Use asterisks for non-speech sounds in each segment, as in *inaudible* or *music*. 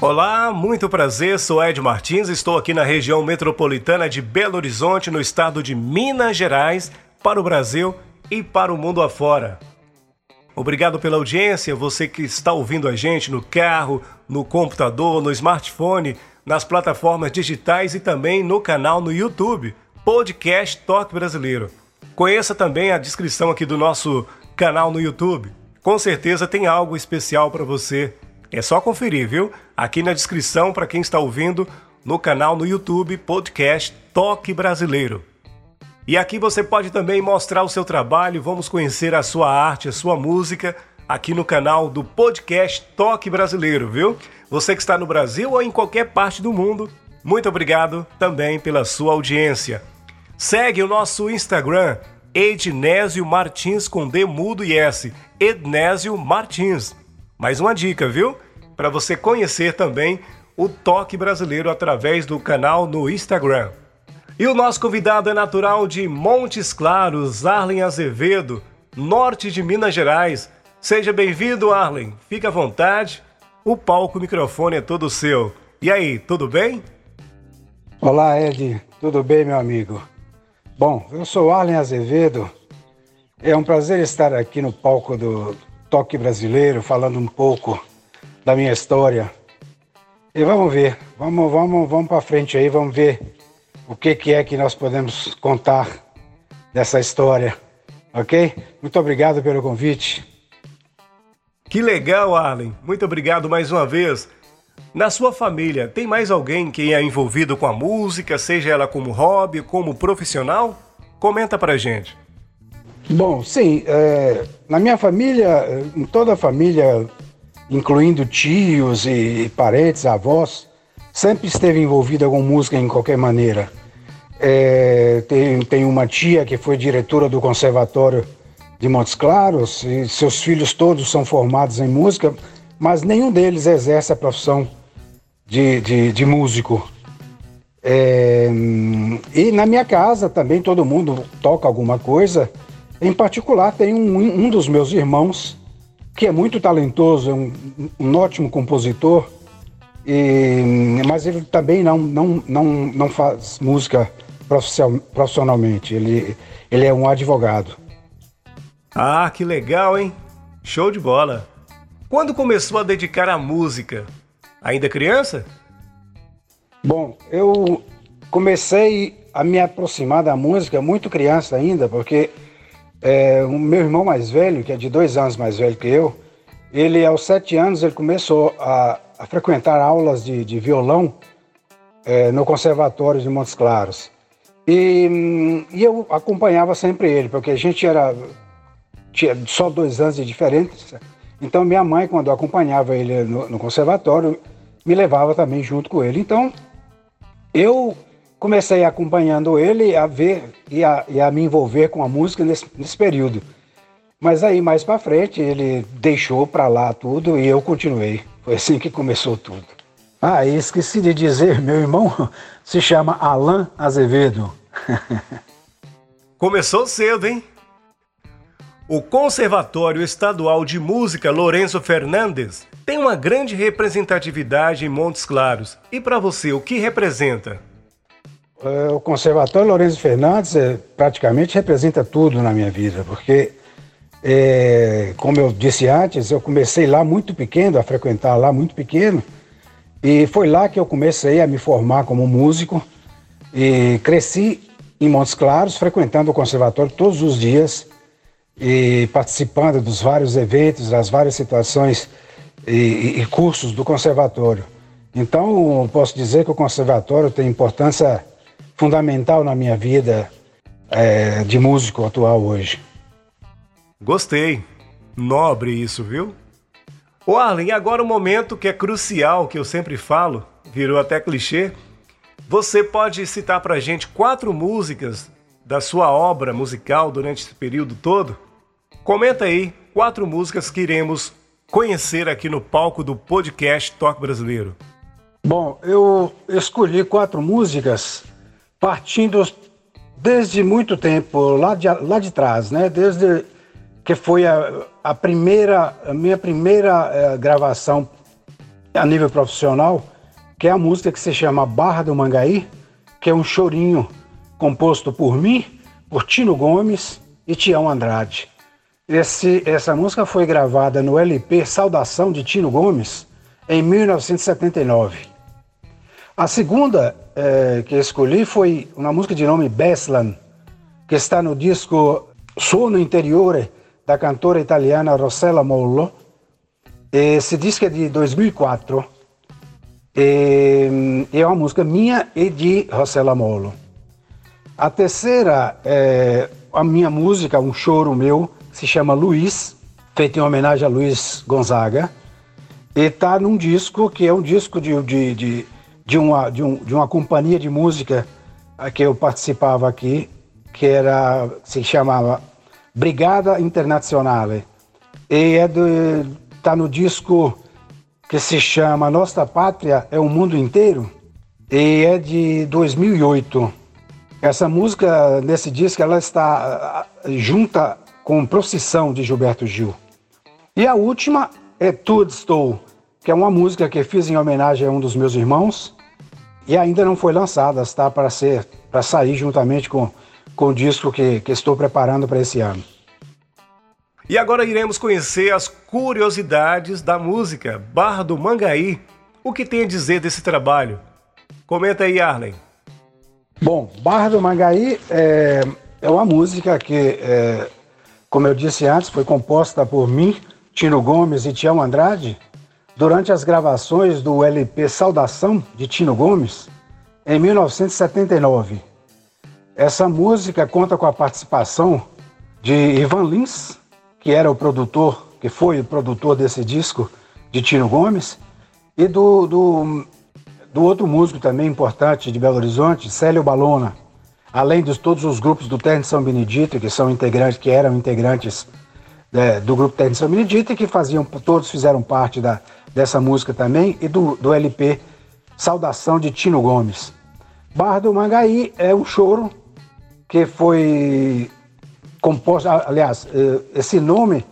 Olá, muito prazer, sou Ed Martins, estou aqui na região metropolitana de Belo Horizonte, no estado de Minas Gerais, para o Brasil e para o mundo afora. Obrigado pela audiência, você que está ouvindo a gente no carro, no computador, no smartphone, nas plataformas digitais e também no canal no YouTube, Podcast Toque Brasileiro. Conheça também a descrição aqui do nosso canal no YouTube. Com certeza tem algo especial para você é só conferir, viu? Aqui na descrição para quem está ouvindo no canal no YouTube Podcast Toque Brasileiro. E aqui você pode também mostrar o seu trabalho, vamos conhecer a sua arte, a sua música aqui no canal do podcast Toque Brasileiro, viu? Você que está no Brasil ou em qualquer parte do mundo, muito obrigado também pela sua audiência. Segue o nosso Instagram, Ednésio Martins com D mudo e S, Ednésio Martins. Mais uma dica, viu? Para você conhecer também o Toque Brasileiro através do canal no Instagram. E o nosso convidado é natural de Montes Claros, Arlen Azevedo, norte de Minas Gerais. Seja bem-vindo, Arlen. Fique à vontade. O palco, o microfone é todo seu. E aí, tudo bem? Olá, Ed. Tudo bem, meu amigo? Bom, eu sou Arlen Azevedo. É um prazer estar aqui no palco do toque brasileiro, falando um pouco da minha história. E vamos ver, vamos, vamos, vamos para frente aí, vamos ver o que, que é que nós podemos contar dessa história, ok? Muito obrigado pelo convite. Que legal, Arlen. Muito obrigado mais uma vez. Na sua família, tem mais alguém que é envolvido com a música, seja ela como hobby, como profissional? Comenta pra gente. Bom, sim. É, na minha família, em toda a família, incluindo tios e parentes, avós, sempre esteve envolvida com música em qualquer maneira. É, tem, tem uma tia que foi diretora do Conservatório de Montes Claros e seus filhos todos são formados em música, mas nenhum deles exerce a profissão de, de, de músico. É, e na minha casa também todo mundo toca alguma coisa. Em particular, tem um, um dos meus irmãos que é muito talentoso, é um, um ótimo compositor, e, mas ele também não, não, não, não faz música profissionalmente, ele, ele é um advogado. Ah, que legal, hein? Show de bola! Quando começou a dedicar à música? Ainda criança? Bom, eu comecei a me aproximar da música muito criança ainda, porque é, o meu irmão mais velho, que é de dois anos mais velho que eu, ele aos sete anos ele começou a, a frequentar aulas de, de violão é, no Conservatório de Montes Claros. E, e, eu acompanhava sempre ele, porque a gente era tinha só dois anos de diferença. Então minha mãe, quando acompanhava ele no, no conservatório, me levava também junto com ele. Então eu comecei acompanhando ele a ver e a, e a me envolver com a música nesse, nesse período. Mas aí mais para frente ele deixou para lá tudo e eu continuei. Foi assim que começou tudo. Ah, e esqueci de dizer, meu irmão *laughs* se chama Alan Azevedo. *laughs* Começou cedo, hein? O Conservatório Estadual de Música Lourenço Fernandes tem uma grande representatividade em Montes Claros. E para você, o que representa? É, o Conservatório Lourenço Fernandes é, praticamente representa tudo na minha vida, porque, é, como eu disse antes, eu comecei lá muito pequeno, a frequentar lá muito pequeno, e foi lá que eu comecei a me formar como músico e cresci em Montes Claros, frequentando o conservatório todos os dias e participando dos vários eventos, das várias situações e, e cursos do conservatório. Então, posso dizer que o conservatório tem importância fundamental na minha vida é, de músico atual hoje. Gostei. Nobre isso, viu? Ô Arlen, agora o um momento que é crucial, que eu sempre falo, virou até clichê. Você pode citar pra gente quatro músicas da sua obra musical durante esse período todo? Comenta aí quatro músicas que iremos conhecer aqui no palco do podcast Toque Brasileiro. Bom, eu escolhi quatro músicas partindo desde muito tempo, lá de, lá de trás, né? Desde que foi a, a primeira, a minha primeira eh, gravação a nível profissional, que é a música que se chama Barra do Mangaí, que é um chorinho composto por mim, por Tino Gomes e Tião Andrade. Esse, essa música foi gravada no LP Saudação de Tino Gomes em 1979. A segunda é, que escolhi foi uma música de nome Beslan, que está no disco Sono Interiore, da cantora italiana Rossella Mollo. Esse disco é de 2004 e é uma música minha e de Rossella Mollo. A terceira é a minha música, um choro meu, se chama Luiz, feito em homenagem a Luiz Gonzaga, e está num disco que é um disco de, de, de de uma, de, um, de uma companhia de música que eu participava aqui, que era, se chamava Brigada Internazionale. E é tá no disco que se chama Nossa Pátria é o Mundo Inteiro, e é de 2008. Essa música, nesse disco, ela está junta com Procissão de Gilberto Gil. E a última é Tudo Estou, que é uma música que fiz em homenagem a um dos meus irmãos, e ainda não foi lançada, está para ser para sair juntamente com, com o disco que, que estou preparando para esse ano. E agora iremos conhecer as curiosidades da música Barra do Mangaí. O que tem a dizer desse trabalho? Comenta aí, Arlen. Bom, Barra do Mangaí é, é uma música que, é, como eu disse antes, foi composta por mim, Tino Gomes e Tião Andrade, durante as gravações do LP Saudação de Tino Gomes, em 1979. Essa música conta com a participação de Ivan Lins, que era o produtor, que foi o produtor desse disco de Tino Gomes, e do, do, do outro músico também importante de Belo Horizonte, Célio Balona, além de todos os grupos do Terno São Benedito, que são integrantes, que eram integrantes é, do grupo Terno São Benedito e que faziam, todos fizeram parte da, dessa música também e do, do LP Saudação de Tino Gomes. Barra do Mangaí é um choro que foi composto, aliás, eh, esse nome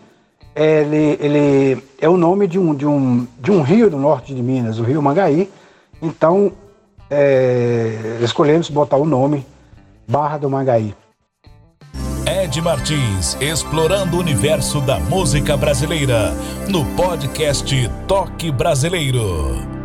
ele, ele é o nome de um, de, um, de um rio do norte de Minas, o rio Mangaí. Então é, escolhemos botar o nome Barra do Mangaí. Ed Martins, explorando o universo da música brasileira, no podcast Toque Brasileiro.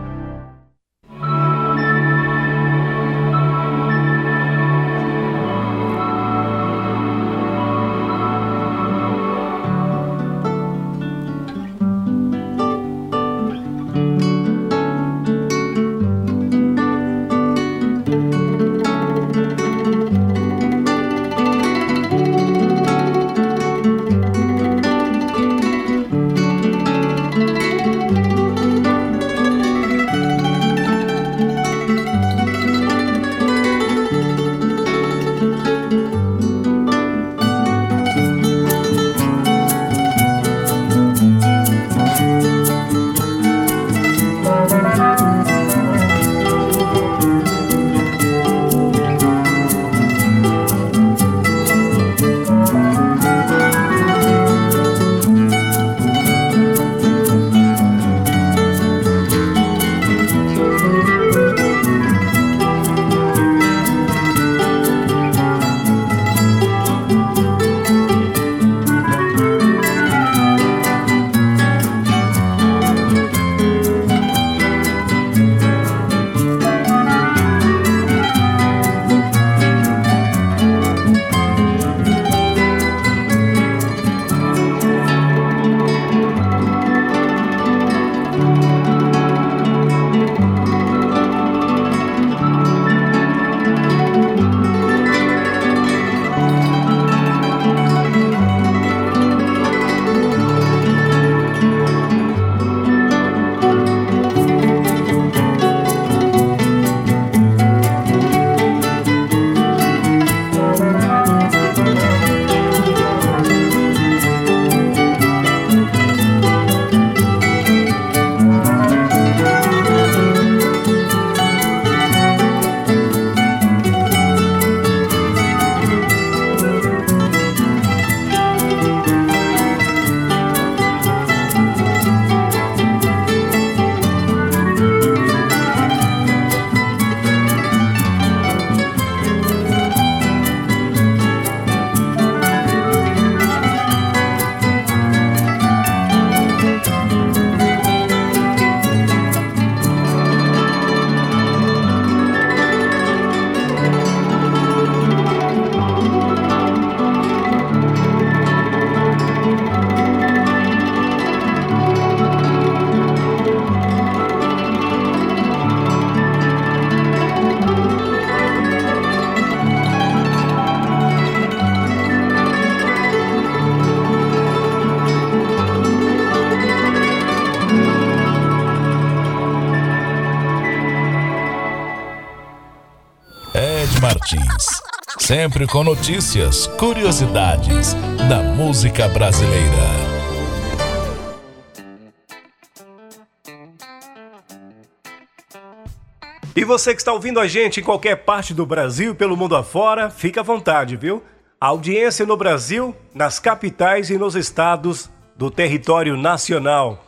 Sempre com notícias, curiosidades da música brasileira. E você que está ouvindo a gente em qualquer parte do Brasil e pelo mundo afora, fica à vontade, viu? A audiência no Brasil, nas capitais e nos estados do território nacional.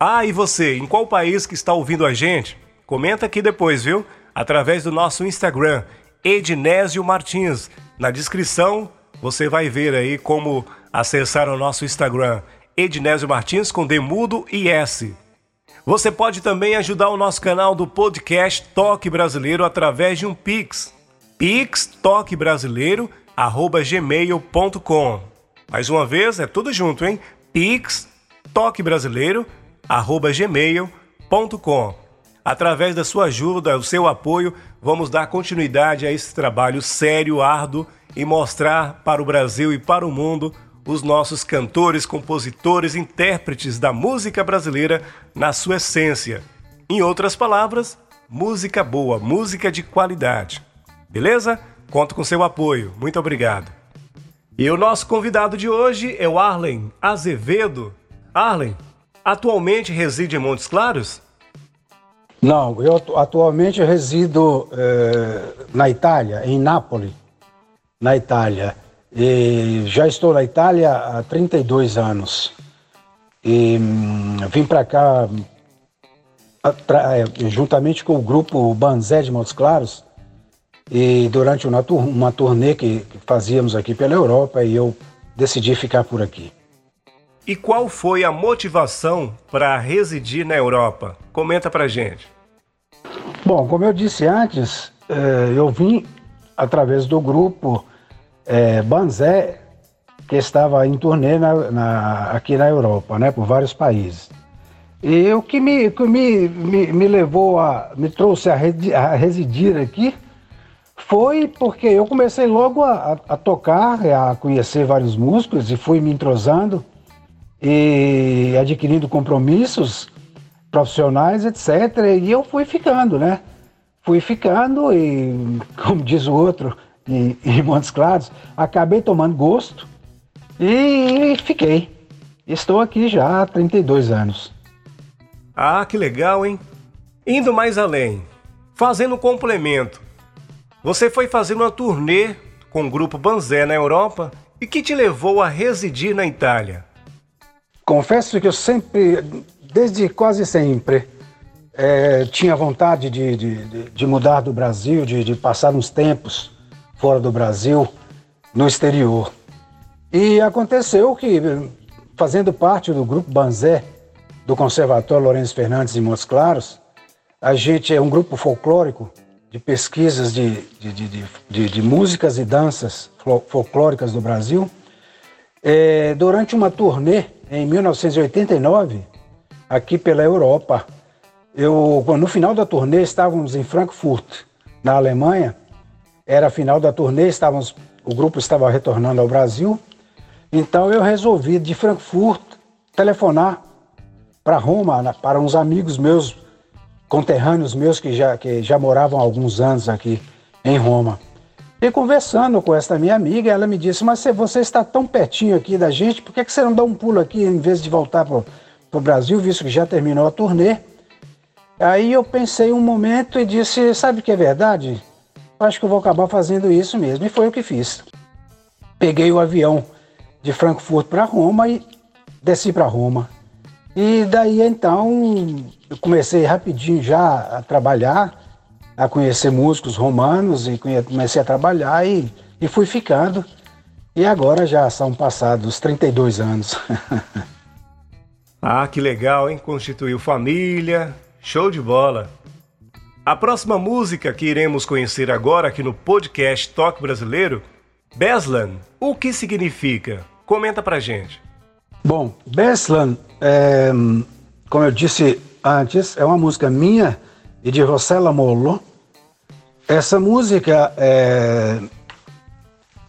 Ah, e você, em qual país que está ouvindo a gente? Comenta aqui depois, viu? Através do nosso Instagram, Ednésio Martins. Na descrição você vai ver aí como acessar o nosso Instagram, Ednésio Martins com D mudo e S. Você pode também ajudar o nosso canal do podcast Toque Brasileiro através de um Pix. pixtoquebrasileiro@gmail.com. Mais uma vez, é tudo junto, hein? Pix toquebrasileiro@gmail.com. Através da sua ajuda, o seu apoio, vamos dar continuidade a esse trabalho sério, árduo e mostrar para o Brasil e para o mundo os nossos cantores, compositores, intérpretes da música brasileira na sua essência. Em outras palavras, música boa, música de qualidade. Beleza? Conto com seu apoio. Muito obrigado. E o nosso convidado de hoje é o Arlen Azevedo. Arlen, atualmente reside em Montes Claros? Não, eu atualmente resido eh, na Itália, em Nápoles, na Itália. E já estou na Itália há 32 anos. E hum, vim para cá eh, juntamente com o grupo Banzé de Montes Claros e durante uma, uma turnê que fazíamos aqui pela Europa e eu decidi ficar por aqui. E qual foi a motivação para residir na Europa? Comenta pra gente. Bom, como eu disse antes, eh, eu vim através do grupo eh, Banzé, que estava em turnê na, na, aqui na Europa, né, por vários países. E o que me, que me, me, me levou a, me trouxe a, a, residir aqui foi porque eu comecei logo a, a, tocar, a conhecer vários músicos e fui me entrosando e adquirindo compromissos profissionais, etc. E eu fui ficando, né? Fui ficando e, *laughs* como diz o outro, em, em Montes Claros, acabei tomando gosto e fiquei. Estou aqui já há 32 anos. Ah, que legal, hein? Indo mais além, fazendo um complemento. Você foi fazer uma turnê com o grupo Banzé na Europa e que te levou a residir na Itália? Confesso que eu sempre, desde quase sempre, é, tinha vontade de, de, de, mudar do Brasil, de, de passar uns tempos fora do Brasil, no exterior. E aconteceu que, fazendo parte do grupo Banzé, do Conservatório Lourenço Fernandes em Montes Claros, a gente é um grupo folclórico de pesquisas de, de, de, de, músicas e danças folclóricas do Brasil. É, durante uma turnê em 1989, aqui pela Europa. Eu, no final da turnê, estávamos em Frankfurt, na Alemanha. Era a final da turnê, estávamos, o grupo estava retornando ao Brasil. Então eu resolvi de Frankfurt telefonar para Roma, para uns amigos meus, conterrâneos meus que já, que já moravam há alguns anos aqui em Roma. E conversando com essa minha amiga, ela me disse: Mas você está tão pertinho aqui da gente, por que você não dá um pulo aqui em vez de voltar para o Brasil, visto que já terminou a turnê? Aí eu pensei um momento e disse: Sabe o que é verdade? Acho que eu vou acabar fazendo isso mesmo. E foi o que fiz. Peguei o avião de Frankfurt para Roma e desci para Roma. E daí então eu comecei rapidinho já a trabalhar a conhecer músicos romanos e comecei a trabalhar e, e fui ficando. E agora já são passados 32 anos. *laughs* ah, que legal, hein? Constituiu família, show de bola. A próxima música que iremos conhecer agora aqui no podcast Toque Brasileiro, Beslan, o que significa? Comenta pra gente. Bom, Beslan, é, como eu disse antes, é uma música minha e de Rossella Mollo, essa música, é,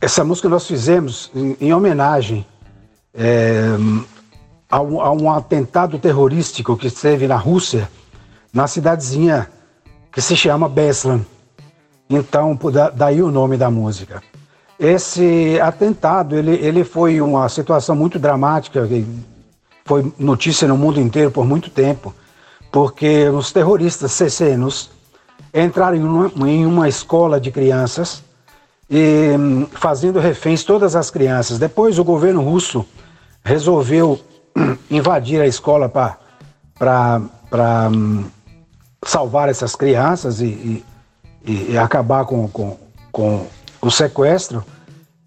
essa música nós fizemos em, em homenagem é, a, um, a, um, atentado terrorístico que teve na Rússia, na cidadezinha que se chama Beslan. Então, daí o nome da música. Esse atentado, ele, ele foi uma situação muito dramática, foi notícia no mundo inteiro por muito tempo, porque os terroristas cecenos entraram em uma, em uma escola de crianças e hum, fazendo reféns todas as crianças. Depois o governo russo resolveu invadir a escola para hum, salvar essas crianças e, e, e acabar com, com, com o sequestro.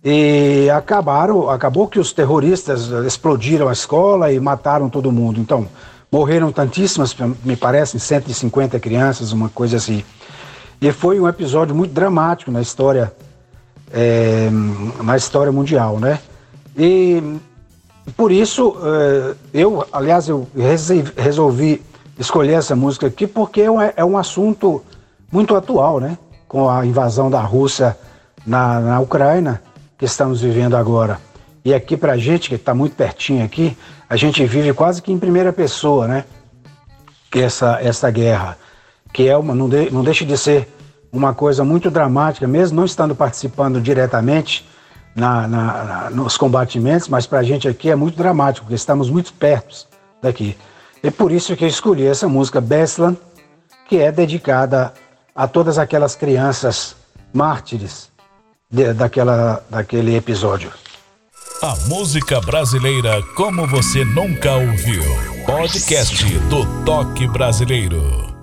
E acabaram, acabou que os terroristas explodiram a escola e mataram todo mundo. Então, morreram tantíssimas, me parecem 150 crianças, uma coisa assim. E foi um episódio muito dramático na história, é, na história mundial, né? E por isso, é, eu, aliás, eu resolvi escolher essa música aqui porque é, é um assunto muito atual, né? Com a invasão da Rússia na, na Ucrânia que estamos vivendo agora. E aqui para a gente, que está muito pertinho aqui, a gente vive quase que em primeira pessoa, né? Essa, essa guerra, que é uma, não, de, não deixa de ser uma coisa muito dramática, mesmo não estando participando diretamente na, na, na nos combatimentos, mas para a gente aqui é muito dramático, porque estamos muito perto daqui. E por isso que eu escolhi essa música Beslan, que é dedicada a todas aquelas crianças mártires de, daquela, daquele episódio. A música brasileira como você nunca ouviu. Podcast do Toque Brasileiro.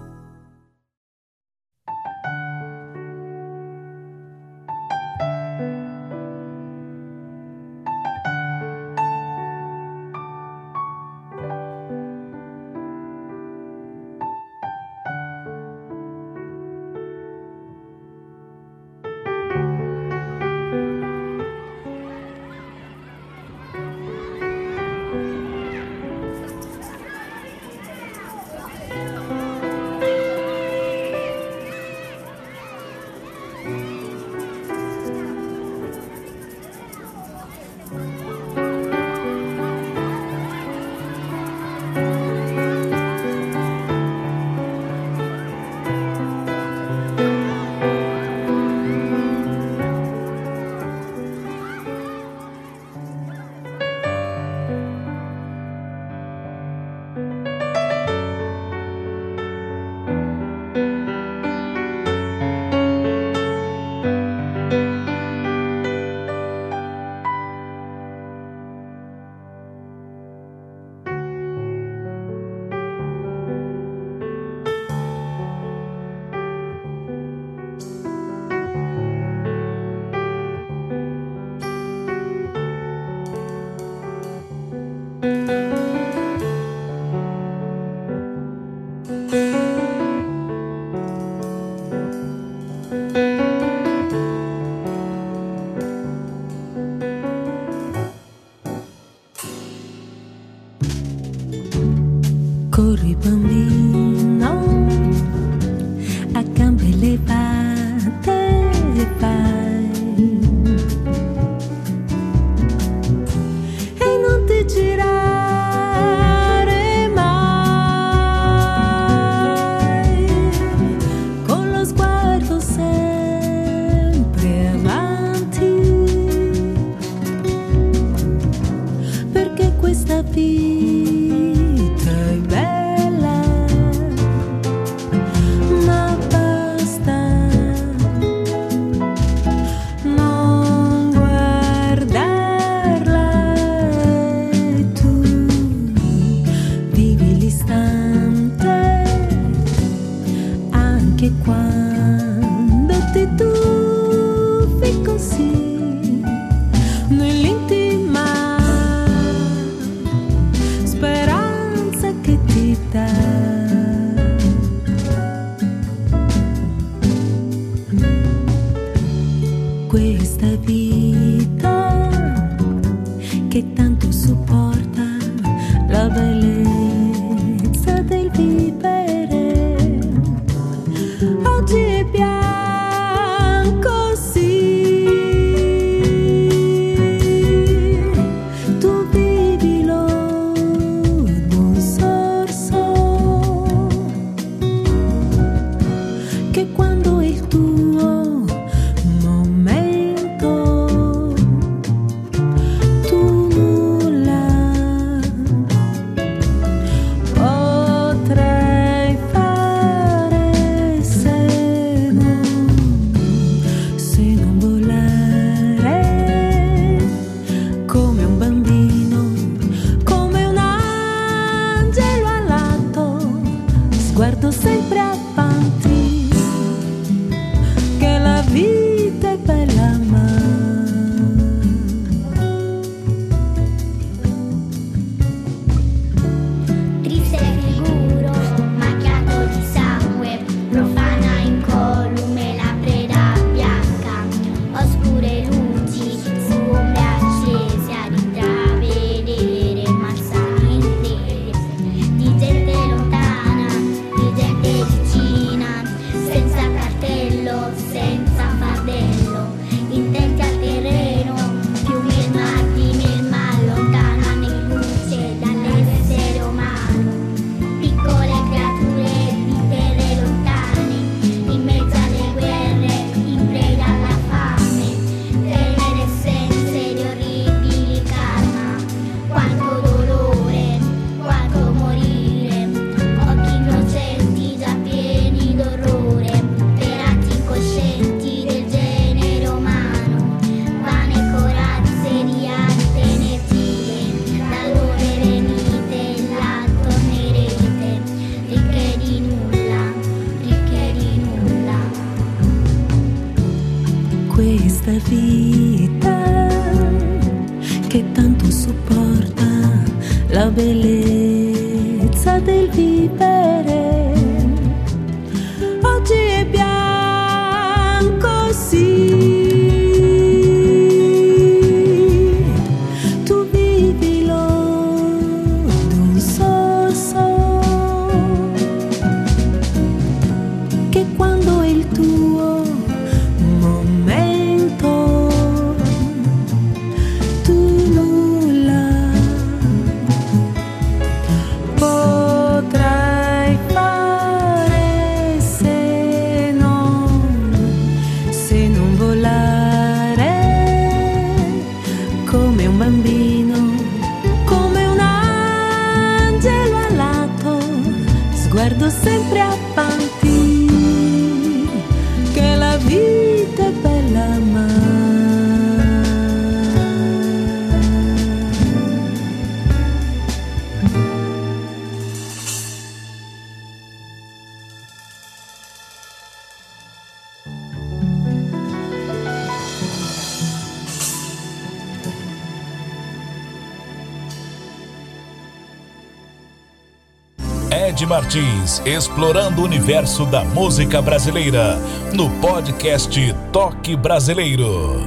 Explorando o universo da música brasileira, no podcast Toque Brasileiro.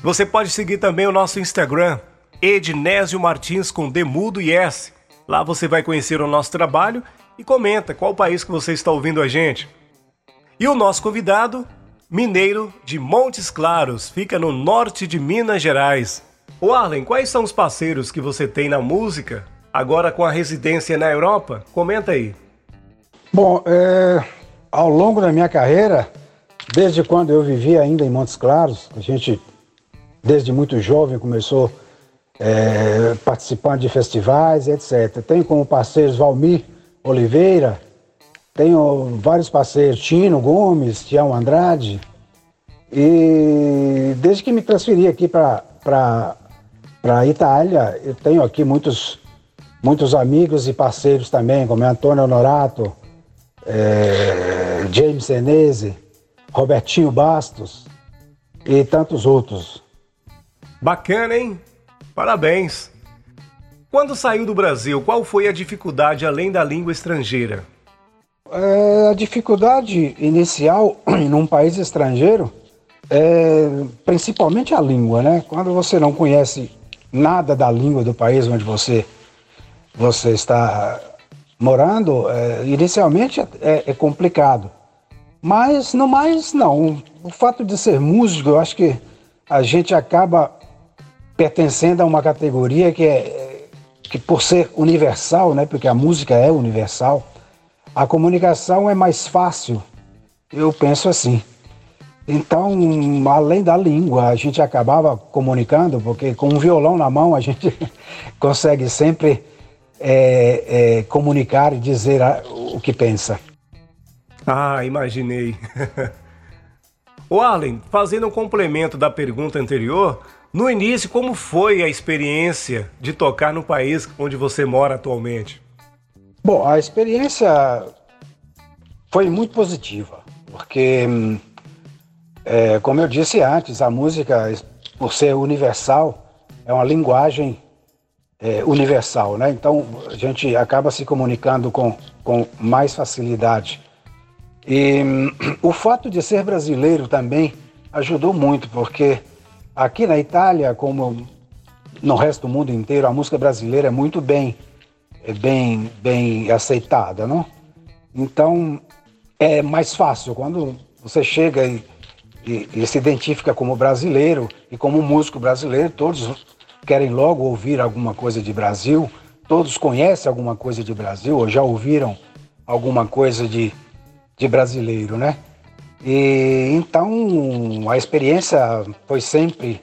Você pode seguir também o nosso Instagram, Ednésio Martins com Demudo e S. Lá você vai conhecer o nosso trabalho e comenta qual país que você está ouvindo a gente. E o nosso convidado, mineiro de Montes Claros, fica no norte de Minas Gerais. O Arlen, quais são os parceiros que você tem na música, agora com a residência na Europa? Comenta aí. Bom, é, ao longo da minha carreira, desde quando eu vivia ainda em Montes Claros, a gente, desde muito jovem, começou é, participando de festivais, etc. Tenho como parceiros Valmir Oliveira, tenho vários parceiros, Tino Gomes, Tião Andrade, e desde que me transferi aqui para a Itália, eu tenho aqui muitos, muitos amigos e parceiros também, como Antônio Honorato, é, James Senese, Robertinho Bastos e tantos outros. Bacana, hein? Parabéns! Quando saiu do Brasil, qual foi a dificuldade além da língua estrangeira? É, a dificuldade inicial *clears throat* num país estrangeiro é principalmente a língua, né? Quando você não conhece nada da língua do país onde você, você está morando, é, inicialmente é, é complicado. Mas no mais, não. O fato de ser músico, eu acho que a gente acaba pertencendo a uma categoria que é que por ser universal, né? Porque a música é universal, a comunicação é mais fácil. Eu penso assim. Então, além da língua, a gente acabava comunicando, porque com um violão na mão a gente *laughs* consegue sempre é, é, comunicar e dizer o que pensa. Ah, imaginei. *laughs* o Arlen, fazendo um complemento da pergunta anterior, no início, como foi a experiência de tocar no país onde você mora atualmente? Bom, a experiência foi muito positiva, porque, hum, é, como eu disse antes, a música, por ser universal, é uma linguagem é, universal, né? Então a gente acaba se comunicando com, com mais facilidade. E hum, o fato de ser brasileiro também ajudou muito, porque aqui na Itália, como no resto do mundo inteiro, a música brasileira é muito bem, é bem, bem aceitada, não? Então é mais fácil quando você chega e, e- e se identifica como brasileiro e como músico brasileiro, todos querem logo ouvir alguma coisa de Brasil, todos conhecem alguma coisa de Brasil ou já ouviram alguma coisa de, de brasileiro, né? E então a experiência foi sempre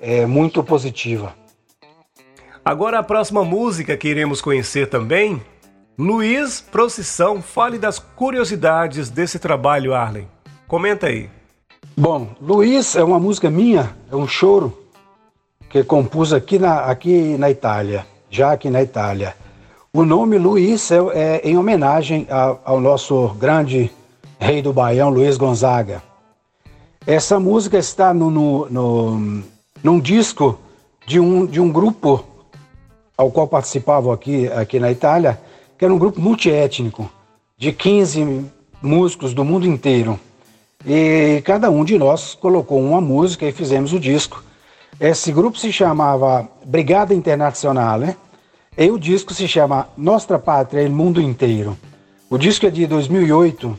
é, muito positiva. Agora a próxima música que iremos conhecer também, Luiz Procissão, fale das curiosidades desse trabalho, Arlen. Comenta aí. Bom, Luiz é uma música minha, é um choro que compus aqui na, aqui na Itália, já aqui na Itália. O nome Luiz é, é em homenagem a- ao nosso grande rei do Baião, Luiz Gonzaga. Essa música está no, no, no, num disco de um, de um grupo ao qual participava aqui, aqui na Itália, que era um grupo multiétnico, de 15 músicos do mundo inteiro. E cada um de nós colocou uma música e fizemos o disco. Esse grupo se chamava Brigada Internazionale né? e o disco se chama Nostra Pátria e Mundo Inteiro. O disco é de 2008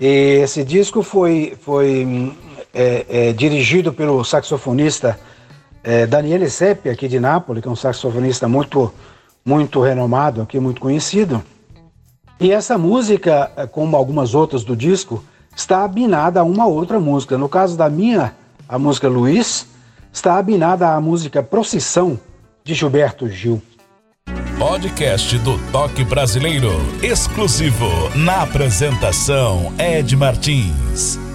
e esse disco foi, foi é, é, dirigido pelo saxofonista é, Daniele Seppi, aqui de Nápoles, que é um saxofonista muito, muito renomado, aqui muito conhecido. E essa música, como algumas outras do disco, está abinada a uma outra música. No caso da minha, a música Luiz, está abinada à música Procissão, de Gilberto Gil. Podcast do Toque Brasileiro, exclusivo na apresentação Ed Martins.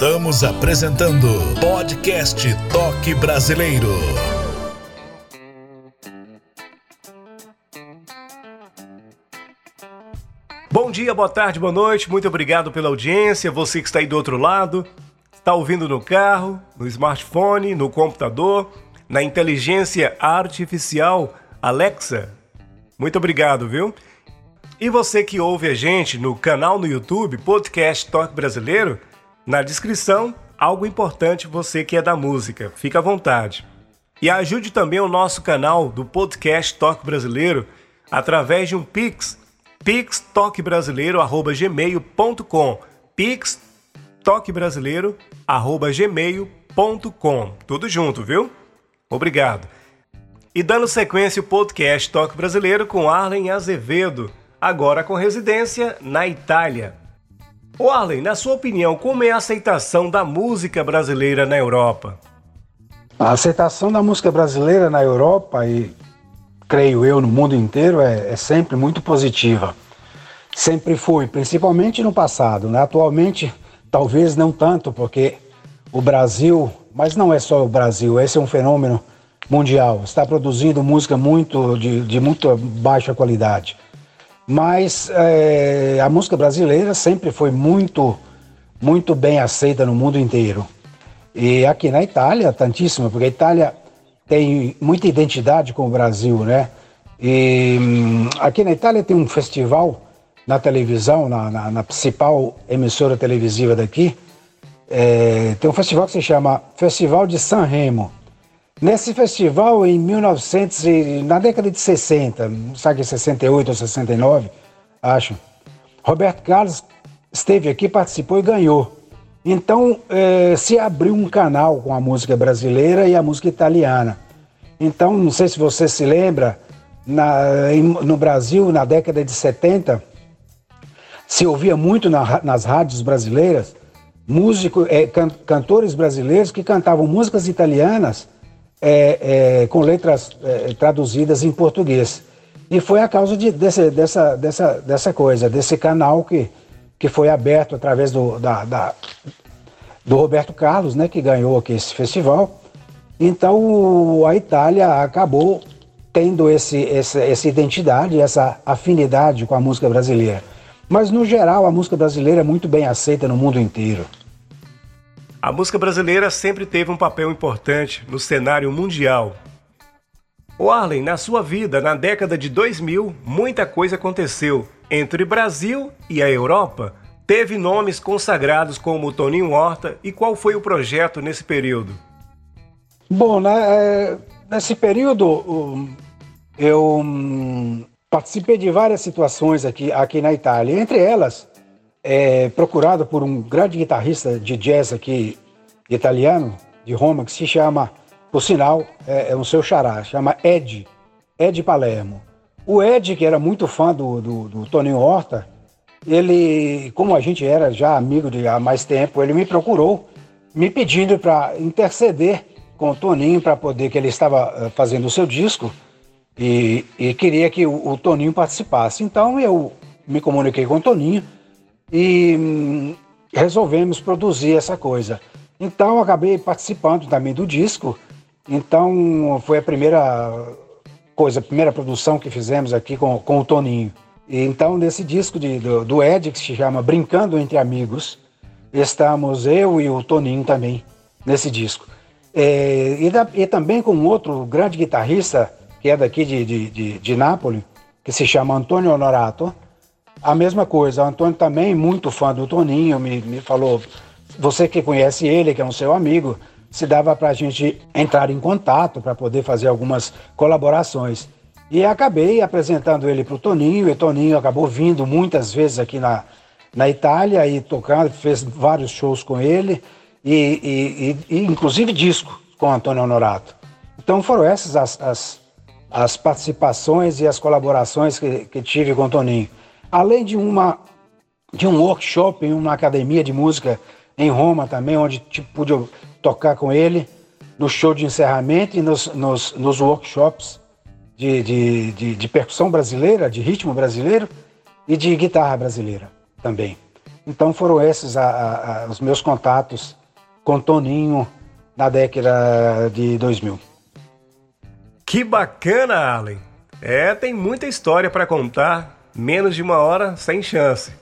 Estamos apresentando Podcast Toque Brasileiro. Bom dia, boa tarde, boa noite, muito obrigado pela audiência. Você que está aí do outro lado, está ouvindo no carro, no smartphone, no computador, na inteligência artificial Alexa. Muito obrigado, viu? E você que ouve a gente no canal no YouTube, Podcast Toque Brasileiro, na descrição, algo importante você que é da música. Fica à vontade. E ajude também o nosso canal do Podcast Toque Brasileiro através de um Pix, pixtoquebrasileiro.gmail.com pixtoquebrasileiro.gmail.com Tudo junto, viu? Obrigado. E dando sequência o podcast Toque Brasileiro com Arlen Azevedo, agora com residência na Itália. O Arlen, na sua opinião, como é a aceitação da música brasileira na Europa? A aceitação da música brasileira na Europa e creio eu no mundo inteiro é, é sempre muito positiva. Sempre foi, principalmente no passado. Né? Atualmente, talvez não tanto, porque o Brasil, mas não é só o Brasil, esse é um fenômeno mundial. Está produzindo música muito de, de muito baixa qualidade. Mas é, a música brasileira sempre foi muito, muito bem aceita no mundo inteiro. E aqui na Itália, tantíssimo, porque a Itália tem muita identidade com o Brasil, né? E hum, aqui na Itália tem um festival na televisão, na, na, na principal emissora televisiva daqui, é, tem um festival que se chama Festival de Sanremo. Nesse festival, em 1900, na década de 60, sabe 68 ou 69, acho, Roberto Carlos esteve aqui, participou e ganhou. Então, é, se abriu um canal com a música brasileira e a música italiana. Então, não sei se você se lembra, na, em, no Brasil, na década de 70, se ouvia muito na, nas rádios brasileiras músicos, é, can, cantores brasileiros que cantavam músicas italianas é, é, com letras é, traduzidas em português. E foi a causa de, desse, dessa, dessa, dessa coisa, desse canal que, que foi aberto através do, da, da, do Roberto Carlos, né, que ganhou aqui esse festival. Então a Itália acabou tendo esse, esse, essa identidade, essa afinidade com a música brasileira. Mas no geral a música brasileira é muito bem aceita no mundo inteiro. A música brasileira sempre teve um papel importante no cenário mundial. O Arlen, na sua vida, na década de 2000, muita coisa aconteceu. Entre Brasil e a Europa, teve nomes consagrados como Toninho Horta e qual foi o projeto nesse período? Bom, né, é, nesse período eu hum, participei de várias situações aqui, aqui na Itália, entre elas é, procurado por um grande guitarrista de jazz aqui, italiano, de Roma, que se chama, por sinal, é, é um seu xará, chama Ed, Ed Palermo. O Ed, que era muito fã do, do, do Toninho Horta, ele, como a gente era já amigo de há mais tempo, ele me procurou, me pedindo para interceder com o Toninho para poder, que ele estava eh, fazendo o seu disco e, e queria que o, o Toninho participasse. Então eu me comuniquei com o Toninho, e hum, resolvemos produzir essa coisa. Então acabei participando também do disco. Então foi a primeira coisa, a primeira produção que fizemos aqui com, com o Toninho. E, então nesse disco de, do, do Ed, que se chama Brincando Entre Amigos, estamos eu e o Toninho também nesse disco. É, e, da, e, também com outro grande guitarrista, que é daqui de, de, de, de Nápoles, que se chama Antônio Honorato, a mesma coisa, o Antônio também, muito fã do Toninho, me, me falou, você que conhece ele, que é um seu amigo, se dava para a gente entrar em contato para poder fazer algumas colaborações. E acabei apresentando ele para o Toninho, e Toninho acabou vindo muitas vezes aqui na, na Itália e tocando, fez vários shows com ele, e, e, e inclusive disco com Antônio Honorato. Então foram essas as, as, as participações e as colaborações que, que tive com o Toninho além de uma de um workshop em uma academia de música em Roma também, onde tipo, pude tocar com ele no show de encerramento e nos, nos, nos workshops de, de, de, de, percussão brasileira, de ritmo brasileiro e de guitarra brasileira também. Então foram esses a, a, a, os meus contatos com Toninho na década de 2000. Que bacana, Arlen! É, tem muita história para contar, menos de uma hora sem chance.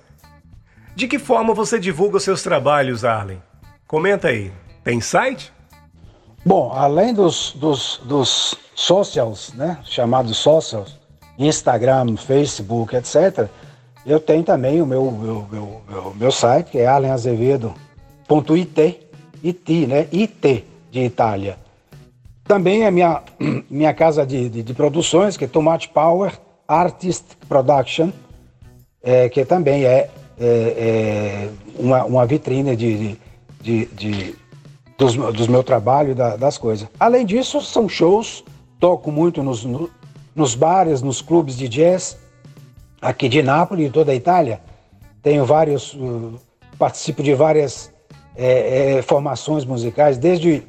De que forma você divulga os seus trabalhos, Arlen? Comenta aí. Tem site? Bom, além dos, dos, dos socials, né, chamados socials, Instagram, Facebook, etc., eu tenho também o meu, meu, meu, meu, meu site, que é alenazevedo.it, IT, né, IT de Itália. Também a minha, *clears throat* minha casa de, de, de produções, que é Tomate Power Artist Production, é, que também é, é, é uma, uma vitrine de, de, de dos, dos meu trabalho, da, das coisas. Além disso, são shows, toco muito nos, no, nos bares, nos clubes de jazz, aqui de Nápoles e toda a Itália. Tenho vários, uh, participo de várias é, é, formações musicais, desde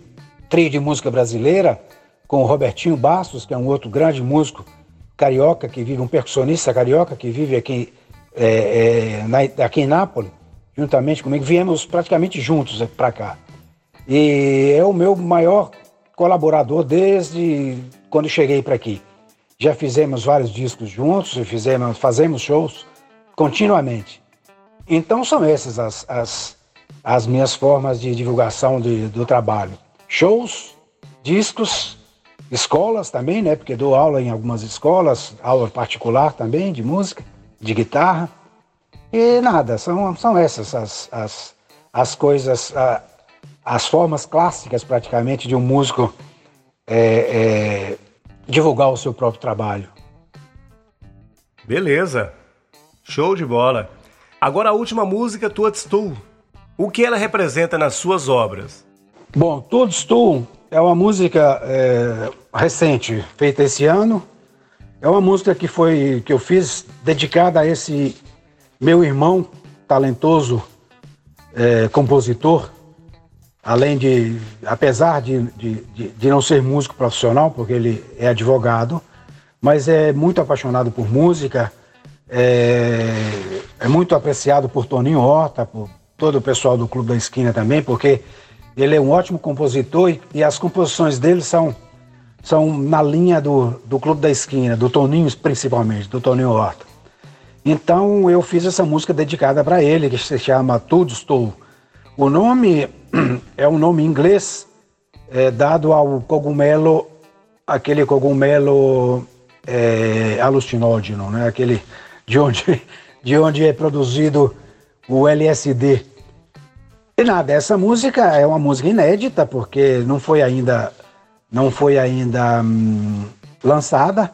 trio de música brasileira, com o Robertinho Bastos, que é um outro grande músico carioca que vive, um percussionista carioca que vive aqui, é, é, na, aqui em Nápoles, juntamente comigo. Viemos praticamente juntos para cá. E é o meu maior colaborador desde quando cheguei para aqui. Já fizemos vários discos juntos, fizemos, fazemos shows continuamente. Então são essas as, as, as minhas formas de divulgação de, do trabalho. Shows, discos, escolas também, né? Porque dou aula em algumas escolas, aula particular também de música, de guitarra. E nada, são, são essas as, as, as coisas, as formas clássicas praticamente de um músico é, é, divulgar o seu próprio trabalho. Beleza, show de bola. Agora a última música, Tu. O que ela representa nas suas obras? Bom, Tu é uma música é, recente, feita esse ano. É uma música que foi que eu fiz dedicada a esse meu irmão talentoso é, compositor além de, apesar de, de, de, não ser músico profissional, porque ele é advogado, mas é muito apaixonado por música, é, é muito apreciado por Toninho Horta, por todo o pessoal do Clube da Esquina também, porque ele é um ótimo compositor e, as composições dele são, são na linha do, do Clube da Esquina, do Toninho principalmente, do Toninho Horta. Então eu fiz essa música dedicada para ele, que se chama Tudo Estou. O nome *clears throat* é um nome inglês é, dado ao cogumelo, aquele cogumelo é, alucinógeno, né? aquele de onde, *laughs* de onde é produzido o LSD. E nada, essa música é uma música inédita porque não foi ainda, não foi ainda hum, lançada.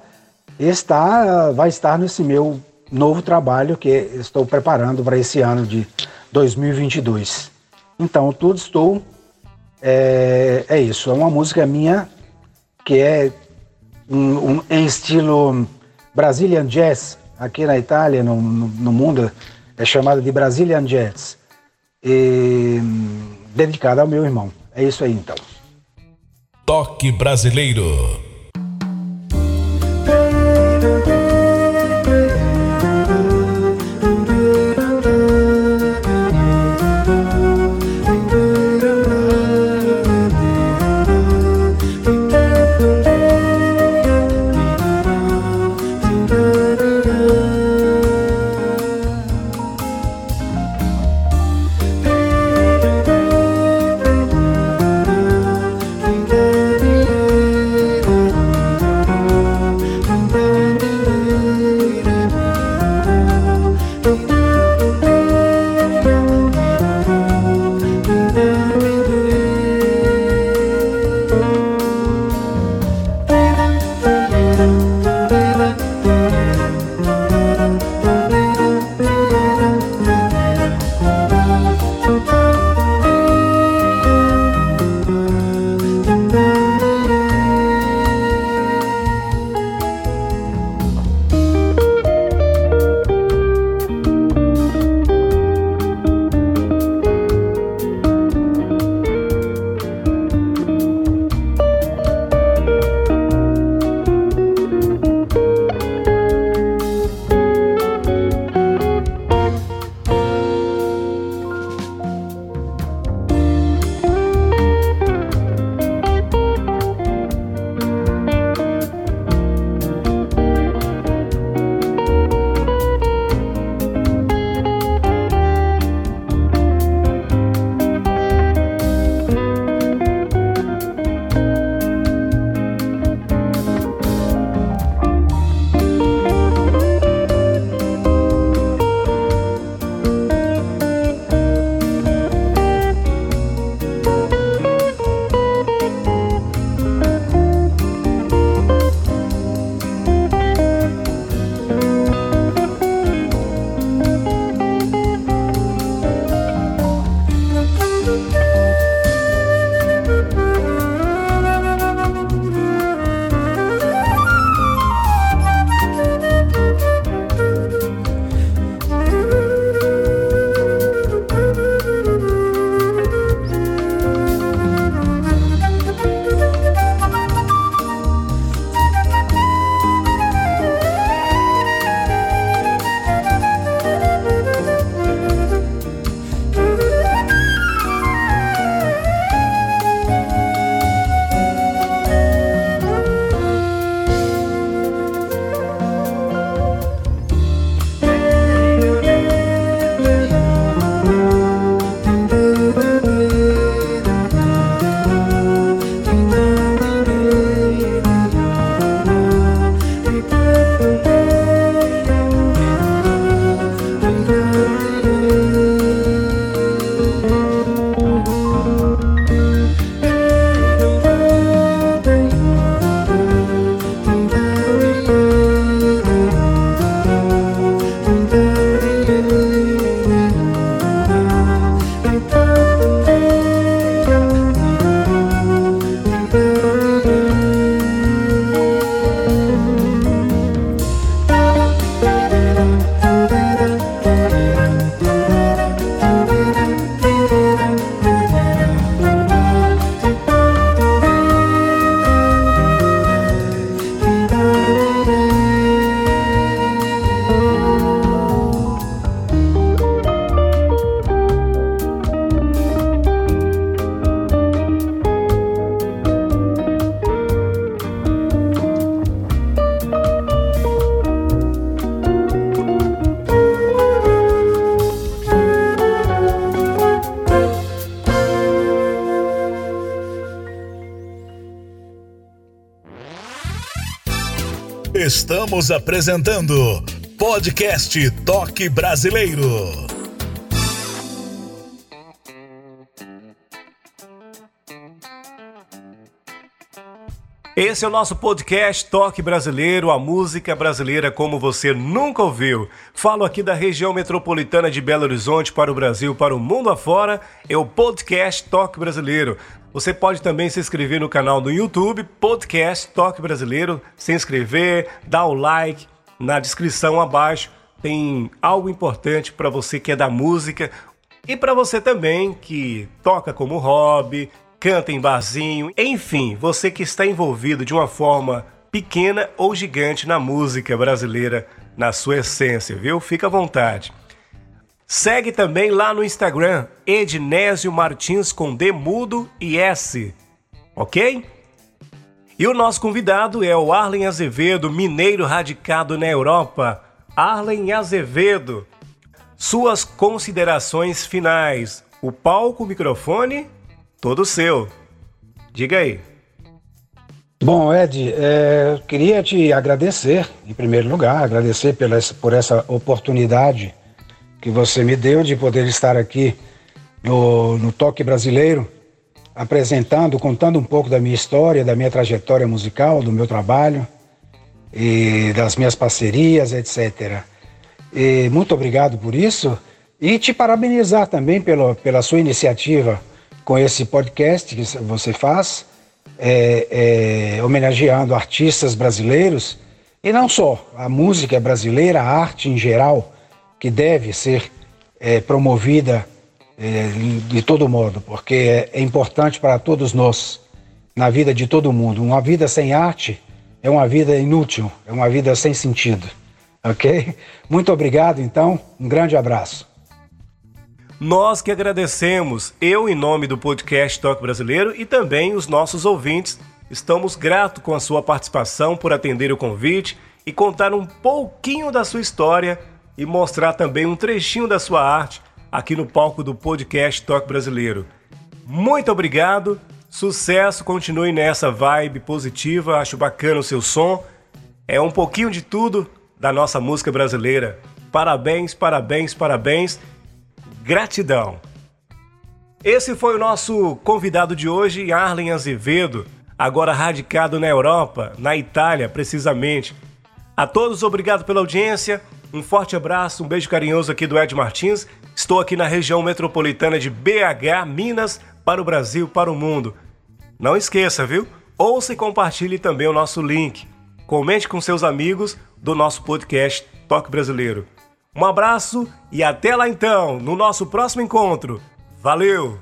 Está, vai estar nesse meu novo trabalho que estou preparando para esse ano de 2022. Então, tudo estou. É, é isso, é uma música minha que é um, um, em estilo Brazilian Jazz, aqui na Itália, no, no, no mundo, é chamada de Brazilian Jazz, e, dedicada ao meu irmão. É isso aí então. Toque Brasileiro. Estamos apresentando Podcast Toque Brasileiro. Esse é o nosso podcast Toque Brasileiro, a música brasileira como você nunca ouviu. Falo aqui da região metropolitana de Belo Horizonte para o Brasil, para o mundo afora, é o podcast Toque Brasileiro. Você pode também se inscrever no canal do YouTube, Podcast Toque Brasileiro, se inscrever, dar o like, na descrição abaixo tem algo importante para você que é da música e para você também que toca como hobby, canta em barzinho, enfim, você que está envolvido de uma forma pequena ou gigante na música brasileira, na sua essência, viu? Fica à vontade. Segue também lá no Instagram, Ednésio Martins com D mudo e S, ok? E o nosso convidado é o Arlen Azevedo, mineiro radicado na Europa. Arlen Azevedo, suas considerações finais. O palco, o microfone todo seu. Diga aí. Bom, Ed, é, queria te agradecer, em primeiro lugar, agradecer pela, por essa oportunidade que você me deu de poder estar aqui no, no Toque Brasileiro, apresentando, contando um pouco da minha história, da minha trajetória musical, do meu trabalho e das minhas parcerias, etc. E muito obrigado por isso e te parabenizar também pelo, pela sua iniciativa com esse podcast que você faz, é, é, homenageando artistas brasileiros e não só a música brasileira, a arte em geral, que deve ser é, promovida é, de todo modo, porque é, é importante para todos nós, na vida de todo mundo. Uma vida sem arte é uma vida inútil, é uma vida sem sentido. *laughs* Ok? Muito obrigado, então. Um grande abraço. Nós que agradecemos, eu em nome do podcast Toque Brasileiro e também os nossos ouvintes, estamos gratos com a sua participação por atender o convite e contar um pouquinho da sua história e mostrar também um trechinho da sua arte aqui no palco do podcast Toque Brasileiro. Muito obrigado, sucesso, continue nessa vibe positiva, acho bacana o seu som. É um pouquinho de tudo da nossa música brasileira. Parabéns, parabéns, parabéns Gratidão. Esse foi o nosso convidado de hoje, Arlen Azevedo, agora radicado na Europa, na Itália precisamente. A todos, obrigado pela audiência. Um forte abraço, um beijo carinhoso aqui do Ed Martins. Estou aqui na região metropolitana de BH, Minas, para o Brasil, para o mundo. Não esqueça, viu? Ouça e compartilhe também o nosso link. Comente com seus amigos do nosso podcast Toque Brasileiro. Um abraço e até lá então, no nosso próximo encontro. Valeu!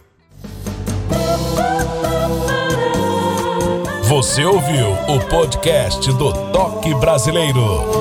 Você ouviu o podcast do Toque Brasileiro.